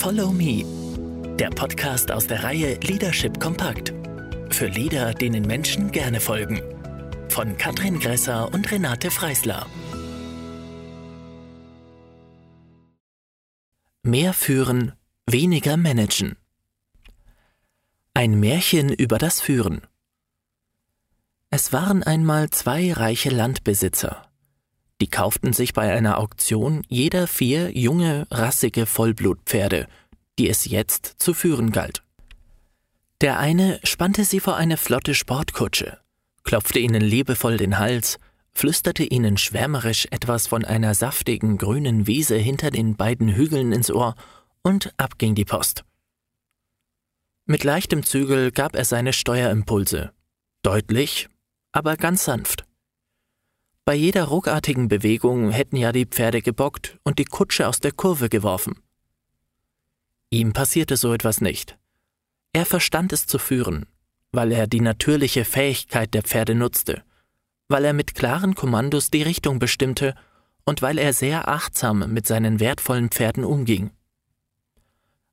Follow Me, der Podcast aus der Reihe Leadership Kompakt. Für Leader, denen Menschen gerne folgen. Von Katrin Gresser und Renate Freisler. Mehr führen, weniger managen. Ein Märchen über das Führen. Es waren einmal zwei reiche Landbesitzer. Die kauften sich bei einer Auktion jeder vier junge, rassige Vollblutpferde, die es jetzt zu führen galt. Der eine spannte sie vor eine flotte Sportkutsche, klopfte ihnen liebevoll den Hals, flüsterte ihnen schwärmerisch etwas von einer saftigen grünen Wiese hinter den beiden Hügeln ins Ohr und ab ging die Post. Mit leichtem Zügel gab er seine Steuerimpulse. Deutlich, aber ganz sanft. Bei jeder ruckartigen Bewegung hätten ja die Pferde gebockt und die Kutsche aus der Kurve geworfen. Ihm passierte so etwas nicht. Er verstand es zu führen, weil er die natürliche Fähigkeit der Pferde nutzte, weil er mit klaren Kommandos die Richtung bestimmte und weil er sehr achtsam mit seinen wertvollen Pferden umging.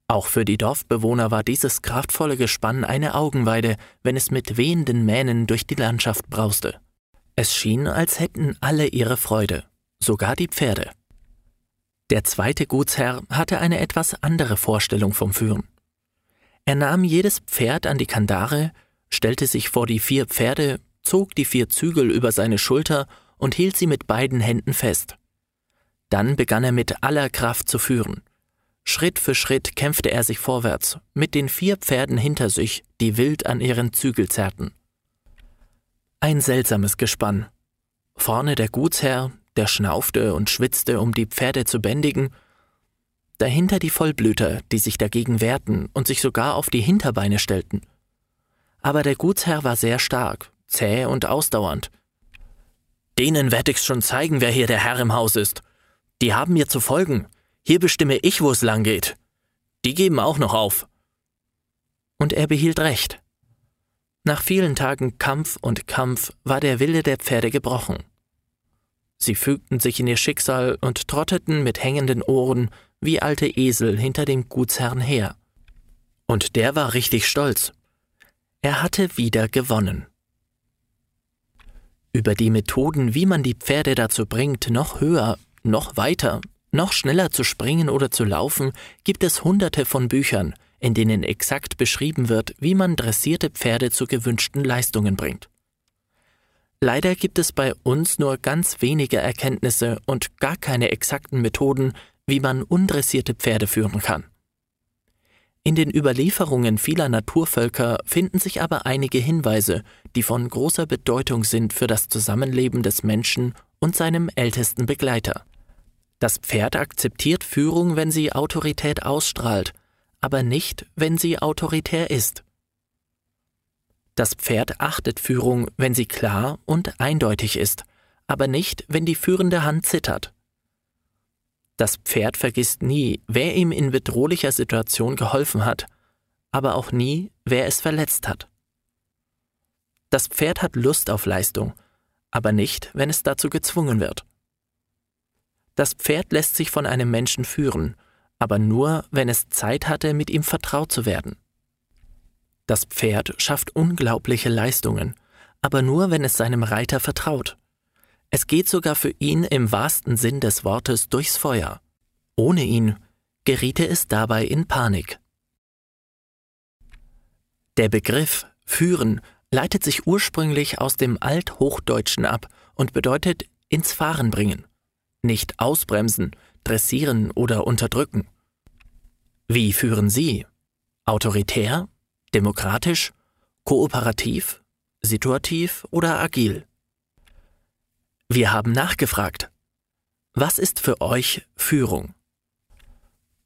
Auch für die Dorfbewohner war dieses kraftvolle Gespann eine Augenweide, wenn es mit wehenden Mähnen durch die Landschaft brauste. Es schien, als hätten alle ihre Freude, sogar die Pferde. Der zweite Gutsherr hatte eine etwas andere Vorstellung vom Führen. Er nahm jedes Pferd an die Kandare, stellte sich vor die vier Pferde, zog die vier Zügel über seine Schulter und hielt sie mit beiden Händen fest. Dann begann er mit aller Kraft zu führen. Schritt für Schritt kämpfte er sich vorwärts, mit den vier Pferden hinter sich, die wild an ihren Zügel zerrten. Ein seltsames Gespann. Vorne der Gutsherr, der schnaufte und schwitzte, um die Pferde zu bändigen, dahinter die Vollblüter, die sich dagegen wehrten und sich sogar auf die Hinterbeine stellten. Aber der Gutsherr war sehr stark, zäh und ausdauernd. Denen werd ich's schon zeigen, wer hier der Herr im Haus ist. Die haben mir zu folgen. Hier bestimme ich, wo es lang geht. Die geben auch noch auf. Und er behielt recht. Nach vielen Tagen Kampf und Kampf war der Wille der Pferde gebrochen. Sie fügten sich in ihr Schicksal und trotteten mit hängenden Ohren wie alte Esel hinter dem Gutsherrn her. Und der war richtig stolz. Er hatte wieder gewonnen. Über die Methoden, wie man die Pferde dazu bringt, noch höher, noch weiter, noch schneller zu springen oder zu laufen, gibt es hunderte von Büchern, in denen exakt beschrieben wird, wie man dressierte Pferde zu gewünschten Leistungen bringt. Leider gibt es bei uns nur ganz wenige Erkenntnisse und gar keine exakten Methoden, wie man undressierte Pferde führen kann. In den Überlieferungen vieler Naturvölker finden sich aber einige Hinweise, die von großer Bedeutung sind für das Zusammenleben des Menschen und seinem ältesten Begleiter. Das Pferd akzeptiert Führung, wenn sie Autorität ausstrahlt, aber nicht, wenn sie autoritär ist. Das Pferd achtet Führung, wenn sie klar und eindeutig ist, aber nicht, wenn die führende Hand zittert. Das Pferd vergisst nie, wer ihm in bedrohlicher Situation geholfen hat, aber auch nie, wer es verletzt hat. Das Pferd hat Lust auf Leistung, aber nicht, wenn es dazu gezwungen wird. Das Pferd lässt sich von einem Menschen führen, aber nur, wenn es Zeit hatte, mit ihm vertraut zu werden. Das Pferd schafft unglaubliche Leistungen, aber nur, wenn es seinem Reiter vertraut. Es geht sogar für ihn im wahrsten Sinn des Wortes durchs Feuer. Ohne ihn geriete es dabei in Panik. Der Begriff führen leitet sich ursprünglich aus dem Althochdeutschen ab und bedeutet ins Fahren bringen, nicht ausbremsen, dressieren oder unterdrücken. Wie führen Sie? Autoritär? Demokratisch? Kooperativ? Situativ oder agil? Wir haben nachgefragt. Was ist für euch Führung?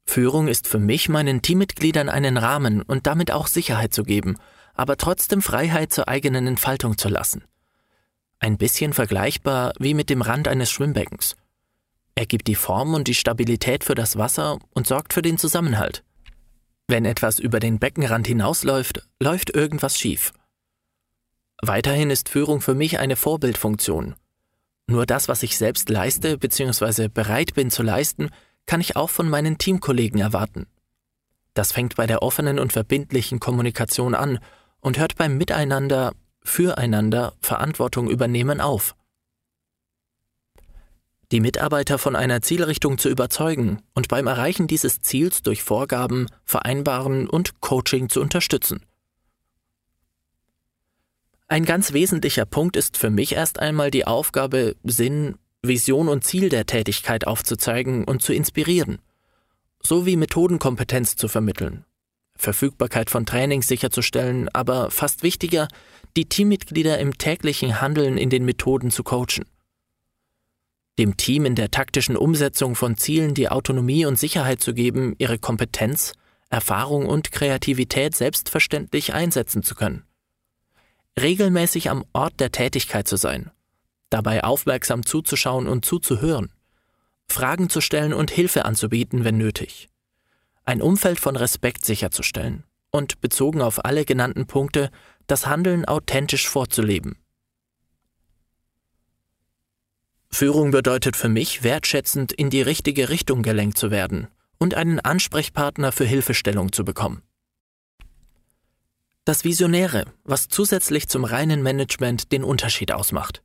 Führung ist für mich, meinen Teammitgliedern einen Rahmen und damit auch Sicherheit zu geben, aber trotzdem Freiheit zur eigenen Entfaltung zu lassen. Ein bisschen vergleichbar wie mit dem Rand eines Schwimmbeckens. Er gibt die Form und die Stabilität für das Wasser und sorgt für den Zusammenhalt. Wenn etwas über den Beckenrand hinausläuft, läuft irgendwas schief. Weiterhin ist Führung für mich eine Vorbildfunktion. Nur das, was ich selbst leiste bzw. bereit bin zu leisten, kann ich auch von meinen Teamkollegen erwarten. Das fängt bei der offenen und verbindlichen Kommunikation an und hört beim Miteinander, füreinander Verantwortung übernehmen auf. Die Mitarbeiter von einer Zielrichtung zu überzeugen und beim Erreichen dieses Ziels durch Vorgaben, Vereinbaren und Coaching zu unterstützen. Ein ganz wesentlicher Punkt ist für mich erst einmal die Aufgabe, Sinn, Vision und Ziel der Tätigkeit aufzuzeigen und zu inspirieren, sowie Methodenkompetenz zu vermitteln, Verfügbarkeit von Trainings sicherzustellen, aber fast wichtiger, die Teammitglieder im täglichen Handeln in den Methoden zu coachen. Dem Team in der taktischen Umsetzung von Zielen die Autonomie und Sicherheit zu geben, ihre Kompetenz, Erfahrung und Kreativität selbstverständlich einsetzen zu können regelmäßig am Ort der Tätigkeit zu sein, dabei aufmerksam zuzuschauen und zuzuhören, Fragen zu stellen und Hilfe anzubieten, wenn nötig, ein Umfeld von Respekt sicherzustellen und bezogen auf alle genannten Punkte das Handeln authentisch vorzuleben. Führung bedeutet für mich, wertschätzend in die richtige Richtung gelenkt zu werden und einen Ansprechpartner für Hilfestellung zu bekommen. Das Visionäre, was zusätzlich zum reinen Management den Unterschied ausmacht.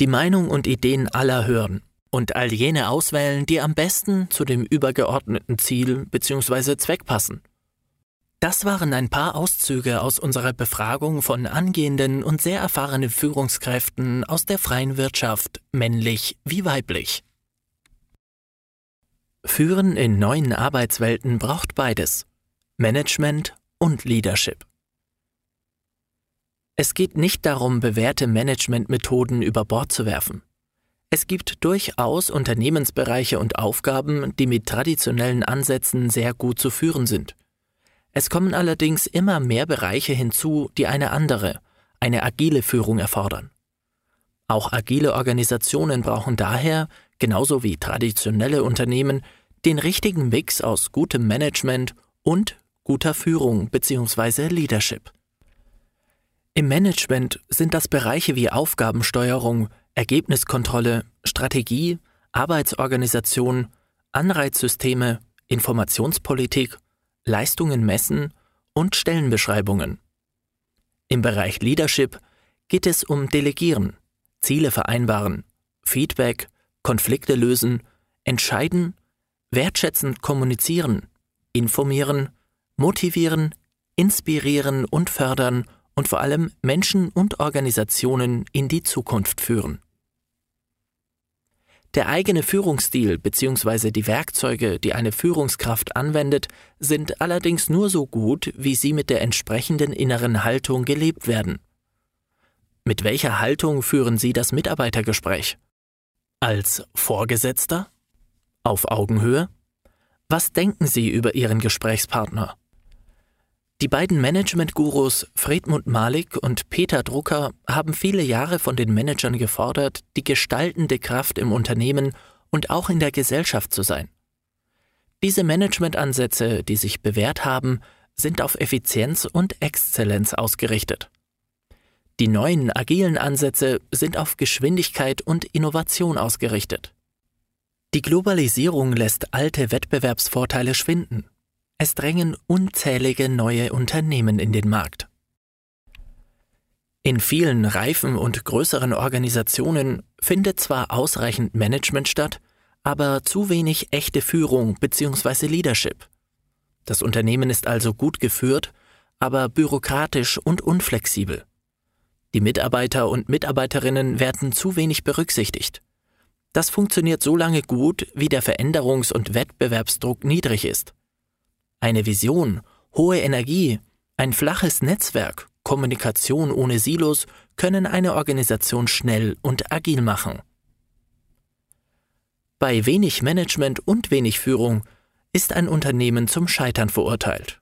Die Meinung und Ideen aller hören und all jene auswählen, die am besten zu dem übergeordneten Ziel bzw. Zweck passen. Das waren ein paar Auszüge aus unserer Befragung von angehenden und sehr erfahrenen Führungskräften aus der freien Wirtschaft, männlich wie weiblich. Führen in neuen Arbeitswelten braucht beides Management und Leadership. Es geht nicht darum, bewährte Managementmethoden über Bord zu werfen. Es gibt durchaus Unternehmensbereiche und Aufgaben, die mit traditionellen Ansätzen sehr gut zu führen sind. Es kommen allerdings immer mehr Bereiche hinzu, die eine andere, eine agile Führung erfordern. Auch agile Organisationen brauchen daher, genauso wie traditionelle Unternehmen, den richtigen Mix aus gutem Management und guter Führung bzw. Leadership. Im Management sind das Bereiche wie Aufgabensteuerung, Ergebniskontrolle, Strategie, Arbeitsorganisation, Anreizsysteme, Informationspolitik, Leistungen messen und Stellenbeschreibungen. Im Bereich Leadership geht es um Delegieren, Ziele vereinbaren, Feedback, Konflikte lösen, entscheiden, wertschätzend kommunizieren, informieren, motivieren, inspirieren und fördern und vor allem Menschen und Organisationen in die Zukunft führen. Der eigene Führungsstil bzw. die Werkzeuge, die eine Führungskraft anwendet, sind allerdings nur so gut, wie sie mit der entsprechenden inneren Haltung gelebt werden. Mit welcher Haltung führen Sie das Mitarbeitergespräch? Als Vorgesetzter? Auf Augenhöhe? Was denken Sie über Ihren Gesprächspartner? Die beiden Management-Gurus Friedmund Malik und Peter Drucker haben viele Jahre von den Managern gefordert, die gestaltende Kraft im Unternehmen und auch in der Gesellschaft zu sein. Diese Managementansätze, die sich bewährt haben, sind auf Effizienz und Exzellenz ausgerichtet. Die neuen agilen Ansätze sind auf Geschwindigkeit und Innovation ausgerichtet. Die Globalisierung lässt alte Wettbewerbsvorteile schwinden es drängen unzählige neue Unternehmen in den Markt. In vielen reifen und größeren Organisationen findet zwar ausreichend Management statt, aber zu wenig echte Führung bzw. Leadership. Das Unternehmen ist also gut geführt, aber bürokratisch und unflexibel. Die Mitarbeiter und Mitarbeiterinnen werden zu wenig berücksichtigt. Das funktioniert so lange gut, wie der Veränderungs- und Wettbewerbsdruck niedrig ist. Eine Vision, hohe Energie, ein flaches Netzwerk, Kommunikation ohne Silos können eine Organisation schnell und agil machen. Bei wenig Management und wenig Führung ist ein Unternehmen zum Scheitern verurteilt.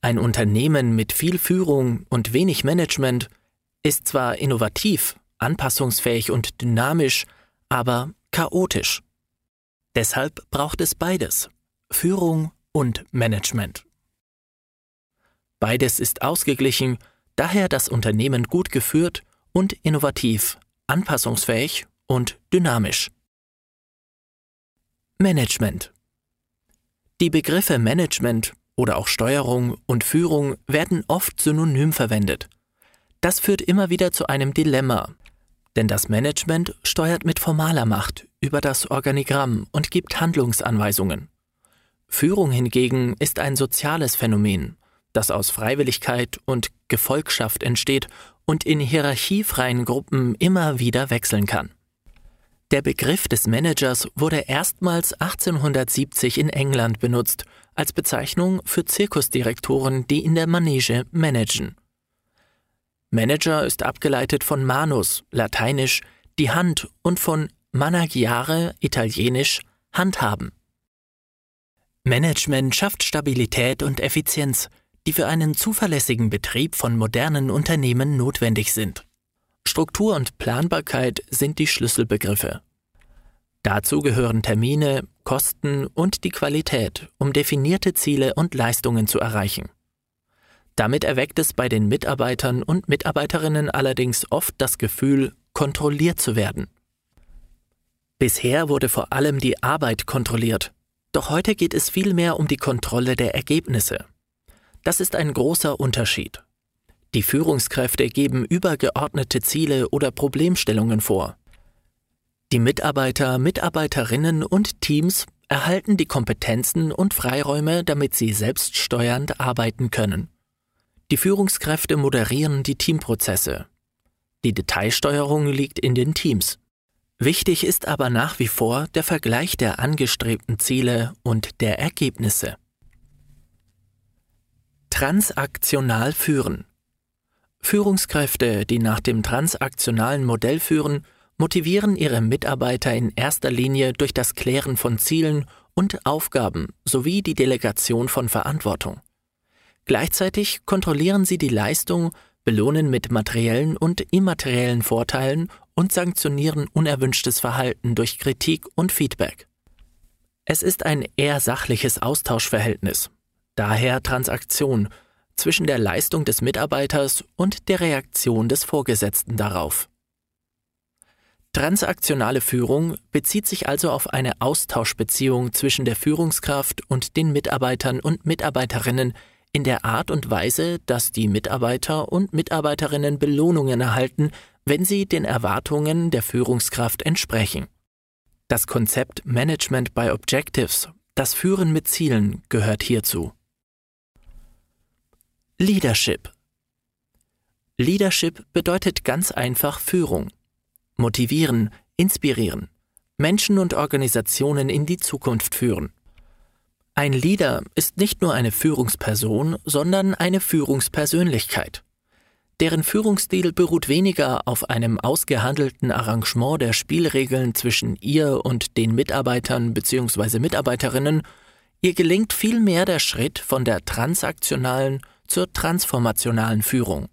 Ein Unternehmen mit viel Führung und wenig Management ist zwar innovativ, anpassungsfähig und dynamisch, aber chaotisch. Deshalb braucht es beides Führung und Management. Beides ist ausgeglichen, daher das Unternehmen gut geführt und innovativ, anpassungsfähig und dynamisch. Management Die Begriffe Management oder auch Steuerung und Führung werden oft synonym verwendet. Das führt immer wieder zu einem Dilemma, denn das Management steuert mit formaler Macht über das Organigramm und gibt Handlungsanweisungen. Führung hingegen ist ein soziales Phänomen, das aus Freiwilligkeit und Gefolgschaft entsteht und in hierarchiefreien Gruppen immer wieder wechseln kann. Der Begriff des Managers wurde erstmals 1870 in England benutzt als Bezeichnung für Zirkusdirektoren, die in der Manege managen. Manager ist abgeleitet von manus, lateinisch die Hand und von managiare, italienisch handhaben. Management schafft Stabilität und Effizienz, die für einen zuverlässigen Betrieb von modernen Unternehmen notwendig sind. Struktur und Planbarkeit sind die Schlüsselbegriffe. Dazu gehören Termine, Kosten und die Qualität, um definierte Ziele und Leistungen zu erreichen. Damit erweckt es bei den Mitarbeitern und Mitarbeiterinnen allerdings oft das Gefühl, kontrolliert zu werden. Bisher wurde vor allem die Arbeit kontrolliert, doch heute geht es vielmehr um die Kontrolle der Ergebnisse. Das ist ein großer Unterschied. Die Führungskräfte geben übergeordnete Ziele oder Problemstellungen vor. Die Mitarbeiter, Mitarbeiterinnen und Teams erhalten die Kompetenzen und Freiräume, damit sie selbststeuernd arbeiten können. Die Führungskräfte moderieren die Teamprozesse. Die Detailsteuerung liegt in den Teams. Wichtig ist aber nach wie vor der Vergleich der angestrebten Ziele und der Ergebnisse. Transaktional führen. Führungskräfte, die nach dem transaktionalen Modell führen, motivieren ihre Mitarbeiter in erster Linie durch das Klären von Zielen und Aufgaben sowie die Delegation von Verantwortung. Gleichzeitig kontrollieren sie die Leistung, belohnen mit materiellen und immateriellen Vorteilen und sanktionieren unerwünschtes Verhalten durch Kritik und Feedback. Es ist ein eher sachliches Austauschverhältnis, daher Transaktion zwischen der Leistung des Mitarbeiters und der Reaktion des Vorgesetzten darauf. Transaktionale Führung bezieht sich also auf eine Austauschbeziehung zwischen der Führungskraft und den Mitarbeitern und Mitarbeiterinnen in der Art und Weise, dass die Mitarbeiter und Mitarbeiterinnen Belohnungen erhalten, wenn sie den Erwartungen der Führungskraft entsprechen. Das Konzept Management by Objectives, das Führen mit Zielen, gehört hierzu. Leadership Leadership bedeutet ganz einfach Führung. Motivieren, inspirieren, Menschen und Organisationen in die Zukunft führen. Ein Leader ist nicht nur eine Führungsperson, sondern eine Führungspersönlichkeit. Deren Führungsstil beruht weniger auf einem ausgehandelten Arrangement der Spielregeln zwischen ihr und den Mitarbeitern bzw. Mitarbeiterinnen, ihr gelingt vielmehr der Schritt von der transaktionalen zur transformationalen Führung.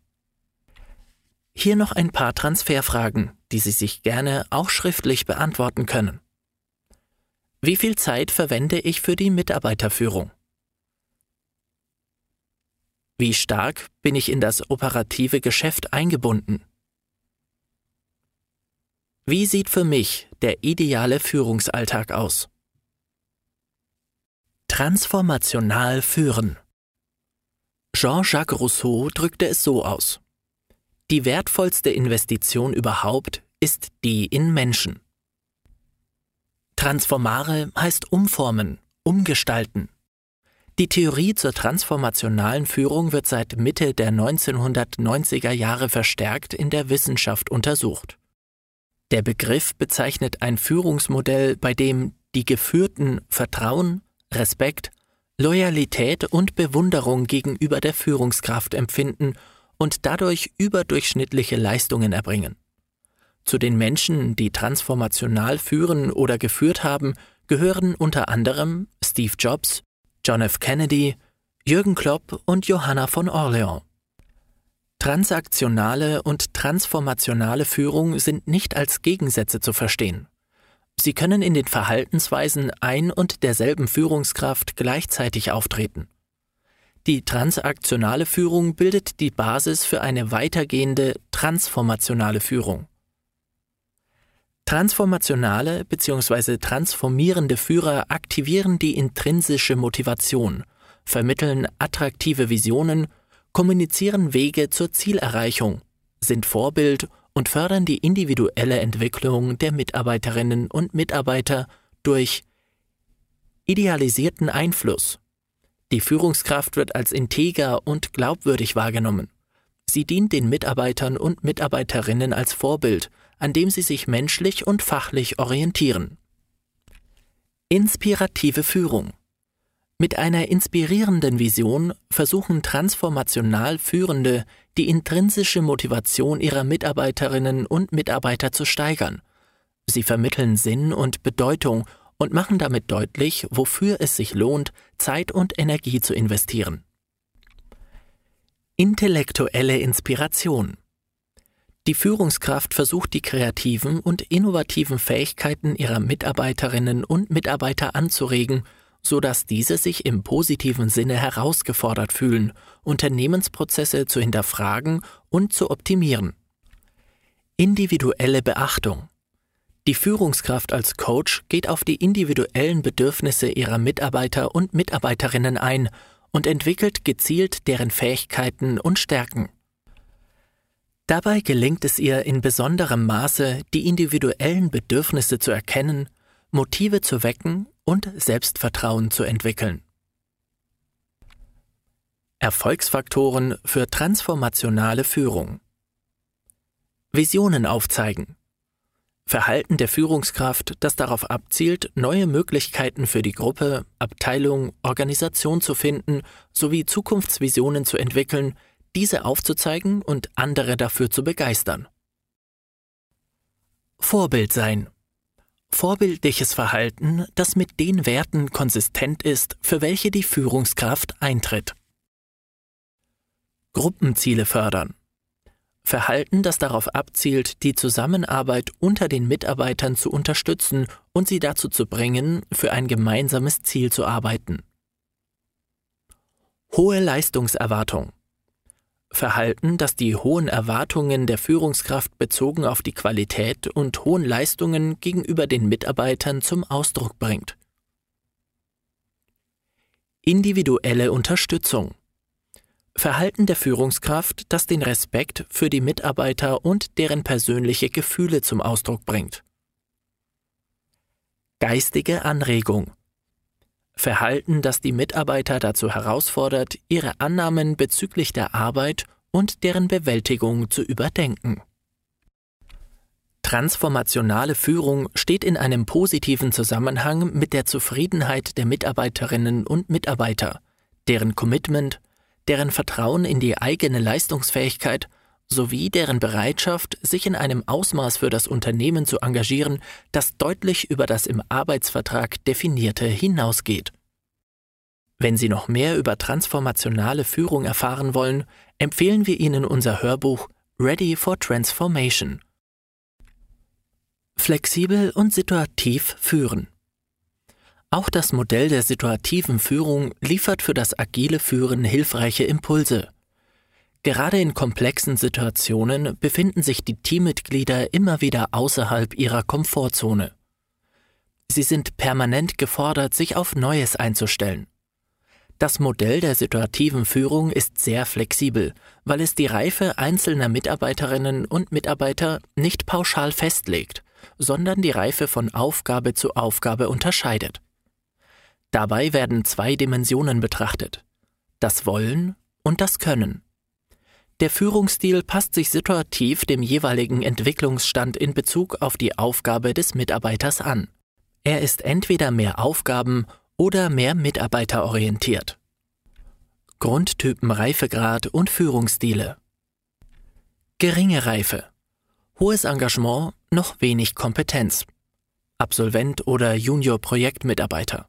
Hier noch ein paar Transferfragen, die Sie sich gerne auch schriftlich beantworten können. Wie viel Zeit verwende ich für die Mitarbeiterführung? Wie stark bin ich in das operative Geschäft eingebunden? Wie sieht für mich der ideale Führungsalltag aus? Transformational führen. Jean-Jacques Rousseau drückte es so aus. Die wertvollste Investition überhaupt ist die in Menschen. Transformare heißt umformen, umgestalten. Die Theorie zur transformationalen Führung wird seit Mitte der 1990er Jahre verstärkt in der Wissenschaft untersucht. Der Begriff bezeichnet ein Führungsmodell, bei dem die Geführten Vertrauen, Respekt, Loyalität und Bewunderung gegenüber der Führungskraft empfinden und dadurch überdurchschnittliche Leistungen erbringen. Zu den Menschen, die transformational führen oder geführt haben, gehören unter anderem Steve Jobs, John F. Kennedy, Jürgen Klopp und Johanna von Orleans. Transaktionale und transformationale Führung sind nicht als Gegensätze zu verstehen. Sie können in den Verhaltensweisen ein und derselben Führungskraft gleichzeitig auftreten. Die transaktionale Führung bildet die Basis für eine weitergehende transformationale Führung. Transformationale bzw. transformierende Führer aktivieren die intrinsische Motivation, vermitteln attraktive Visionen, kommunizieren Wege zur Zielerreichung, sind Vorbild und fördern die individuelle Entwicklung der Mitarbeiterinnen und Mitarbeiter durch idealisierten Einfluss. Die Führungskraft wird als integer und glaubwürdig wahrgenommen. Sie dient den Mitarbeitern und Mitarbeiterinnen als Vorbild, an dem sie sich menschlich und fachlich orientieren. Inspirative Führung mit einer inspirierenden Vision versuchen transformational Führende, die intrinsische Motivation ihrer Mitarbeiterinnen und Mitarbeiter zu steigern. Sie vermitteln Sinn und Bedeutung und machen damit deutlich, wofür es sich lohnt, Zeit und Energie zu investieren. Intellektuelle Inspiration Die Führungskraft versucht die kreativen und innovativen Fähigkeiten ihrer Mitarbeiterinnen und Mitarbeiter anzuregen so dass diese sich im positiven Sinne herausgefordert fühlen, Unternehmensprozesse zu hinterfragen und zu optimieren. Individuelle Beachtung. Die Führungskraft als Coach geht auf die individuellen Bedürfnisse ihrer Mitarbeiter und Mitarbeiterinnen ein und entwickelt gezielt deren Fähigkeiten und Stärken. Dabei gelingt es ihr in besonderem Maße, die individuellen Bedürfnisse zu erkennen, Motive zu wecken und Selbstvertrauen zu entwickeln. Erfolgsfaktoren für transformationale Führung Visionen aufzeigen. Verhalten der Führungskraft, das darauf abzielt, neue Möglichkeiten für die Gruppe, Abteilung, Organisation zu finden sowie Zukunftsvisionen zu entwickeln, diese aufzuzeigen und andere dafür zu begeistern. Vorbild sein. Vorbildliches Verhalten, das mit den Werten konsistent ist, für welche die Führungskraft eintritt. Gruppenziele fördern. Verhalten, das darauf abzielt, die Zusammenarbeit unter den Mitarbeitern zu unterstützen und sie dazu zu bringen, für ein gemeinsames Ziel zu arbeiten. Hohe Leistungserwartung. Verhalten, das die hohen Erwartungen der Führungskraft bezogen auf die Qualität und hohen Leistungen gegenüber den Mitarbeitern zum Ausdruck bringt. Individuelle Unterstützung Verhalten der Führungskraft, das den Respekt für die Mitarbeiter und deren persönliche Gefühle zum Ausdruck bringt. Geistige Anregung Verhalten, das die Mitarbeiter dazu herausfordert, ihre Annahmen bezüglich der Arbeit und deren Bewältigung zu überdenken. Transformationale Führung steht in einem positiven Zusammenhang mit der Zufriedenheit der Mitarbeiterinnen und Mitarbeiter, deren Commitment, deren Vertrauen in die eigene Leistungsfähigkeit sowie deren Bereitschaft, sich in einem Ausmaß für das Unternehmen zu engagieren, das deutlich über das im Arbeitsvertrag definierte hinausgeht. Wenn Sie noch mehr über transformationale Führung erfahren wollen, empfehlen wir Ihnen unser Hörbuch Ready for Transformation. Flexibel und situativ führen. Auch das Modell der situativen Führung liefert für das agile Führen hilfreiche Impulse. Gerade in komplexen Situationen befinden sich die Teammitglieder immer wieder außerhalb ihrer Komfortzone. Sie sind permanent gefordert, sich auf Neues einzustellen. Das Modell der situativen Führung ist sehr flexibel, weil es die Reife einzelner Mitarbeiterinnen und Mitarbeiter nicht pauschal festlegt, sondern die Reife von Aufgabe zu Aufgabe unterscheidet. Dabei werden zwei Dimensionen betrachtet das Wollen und das Können. Der Führungsstil passt sich situativ dem jeweiligen Entwicklungsstand in Bezug auf die Aufgabe des Mitarbeiters an. Er ist entweder mehr Aufgaben oder mehr mitarbeiterorientiert. Grundtypen Reifegrad und Führungsstile. Geringe Reife. Hohes Engagement, noch wenig Kompetenz. Absolvent oder Junior-Projektmitarbeiter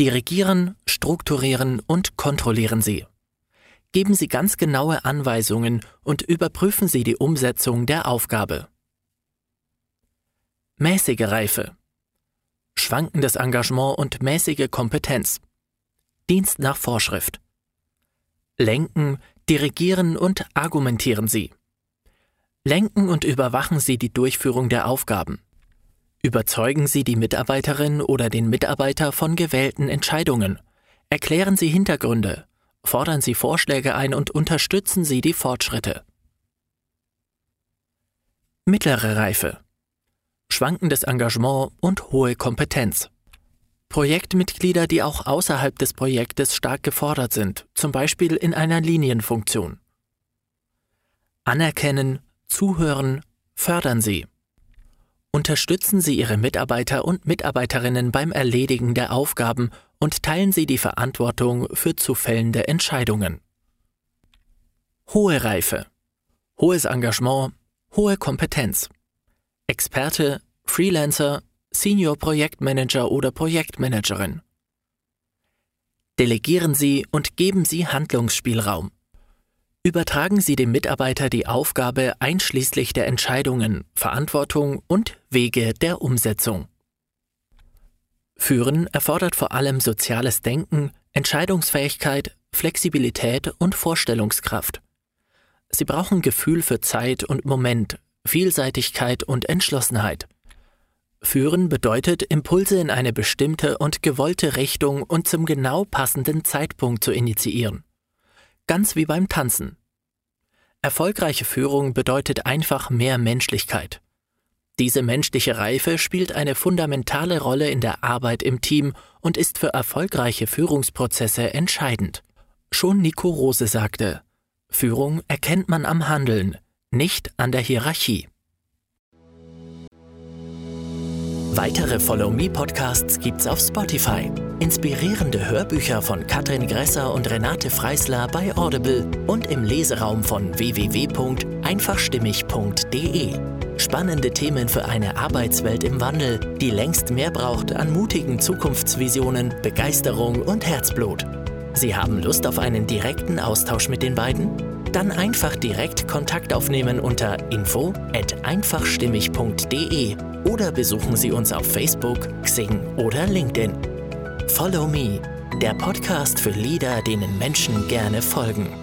Dirigieren, strukturieren und kontrollieren Sie geben Sie ganz genaue Anweisungen und überprüfen Sie die Umsetzung der Aufgabe. Mäßige Reife. Schwankendes Engagement und mäßige Kompetenz. Dienst nach Vorschrift. Lenken, dirigieren und argumentieren Sie. Lenken und überwachen Sie die Durchführung der Aufgaben. Überzeugen Sie die Mitarbeiterin oder den Mitarbeiter von gewählten Entscheidungen. Erklären Sie Hintergründe. Fordern Sie Vorschläge ein und unterstützen Sie die Fortschritte. Mittlere Reife. Schwankendes Engagement und hohe Kompetenz. Projektmitglieder, die auch außerhalb des Projektes stark gefordert sind, zum Beispiel in einer Linienfunktion. Anerkennen, zuhören, fördern Sie. Unterstützen Sie Ihre Mitarbeiter und Mitarbeiterinnen beim Erledigen der Aufgaben und teilen Sie die Verantwortung für zu fällende Entscheidungen. Hohe Reife. Hohes Engagement, hohe Kompetenz. Experte, Freelancer, Senior Projektmanager oder Projektmanagerin. Delegieren Sie und geben Sie Handlungsspielraum. Übertragen Sie dem Mitarbeiter die Aufgabe einschließlich der Entscheidungen, Verantwortung und Wege der Umsetzung. Führen erfordert vor allem soziales Denken, Entscheidungsfähigkeit, Flexibilität und Vorstellungskraft. Sie brauchen Gefühl für Zeit und Moment, Vielseitigkeit und Entschlossenheit. Führen bedeutet, Impulse in eine bestimmte und gewollte Richtung und zum genau passenden Zeitpunkt zu initiieren ganz wie beim Tanzen. Erfolgreiche Führung bedeutet einfach mehr Menschlichkeit. Diese menschliche Reife spielt eine fundamentale Rolle in der Arbeit im Team und ist für erfolgreiche Führungsprozesse entscheidend. Schon Nico Rose sagte, Führung erkennt man am Handeln, nicht an der Hierarchie. Weitere Follow Me Podcasts gibt's auf Spotify. Inspirierende Hörbücher von Katrin Gresser und Renate Freisler bei Audible und im Leseraum von www.einfachstimmig.de. Spannende Themen für eine Arbeitswelt im Wandel, die längst mehr braucht an mutigen Zukunftsvisionen, Begeisterung und Herzblut. Sie haben Lust auf einen direkten Austausch mit den beiden? Dann einfach direkt Kontakt aufnehmen unter info@einfachstimmig.de oder besuchen Sie uns auf Facebook, Xing oder LinkedIn. Follow Me, der Podcast für Leader, denen Menschen gerne folgen.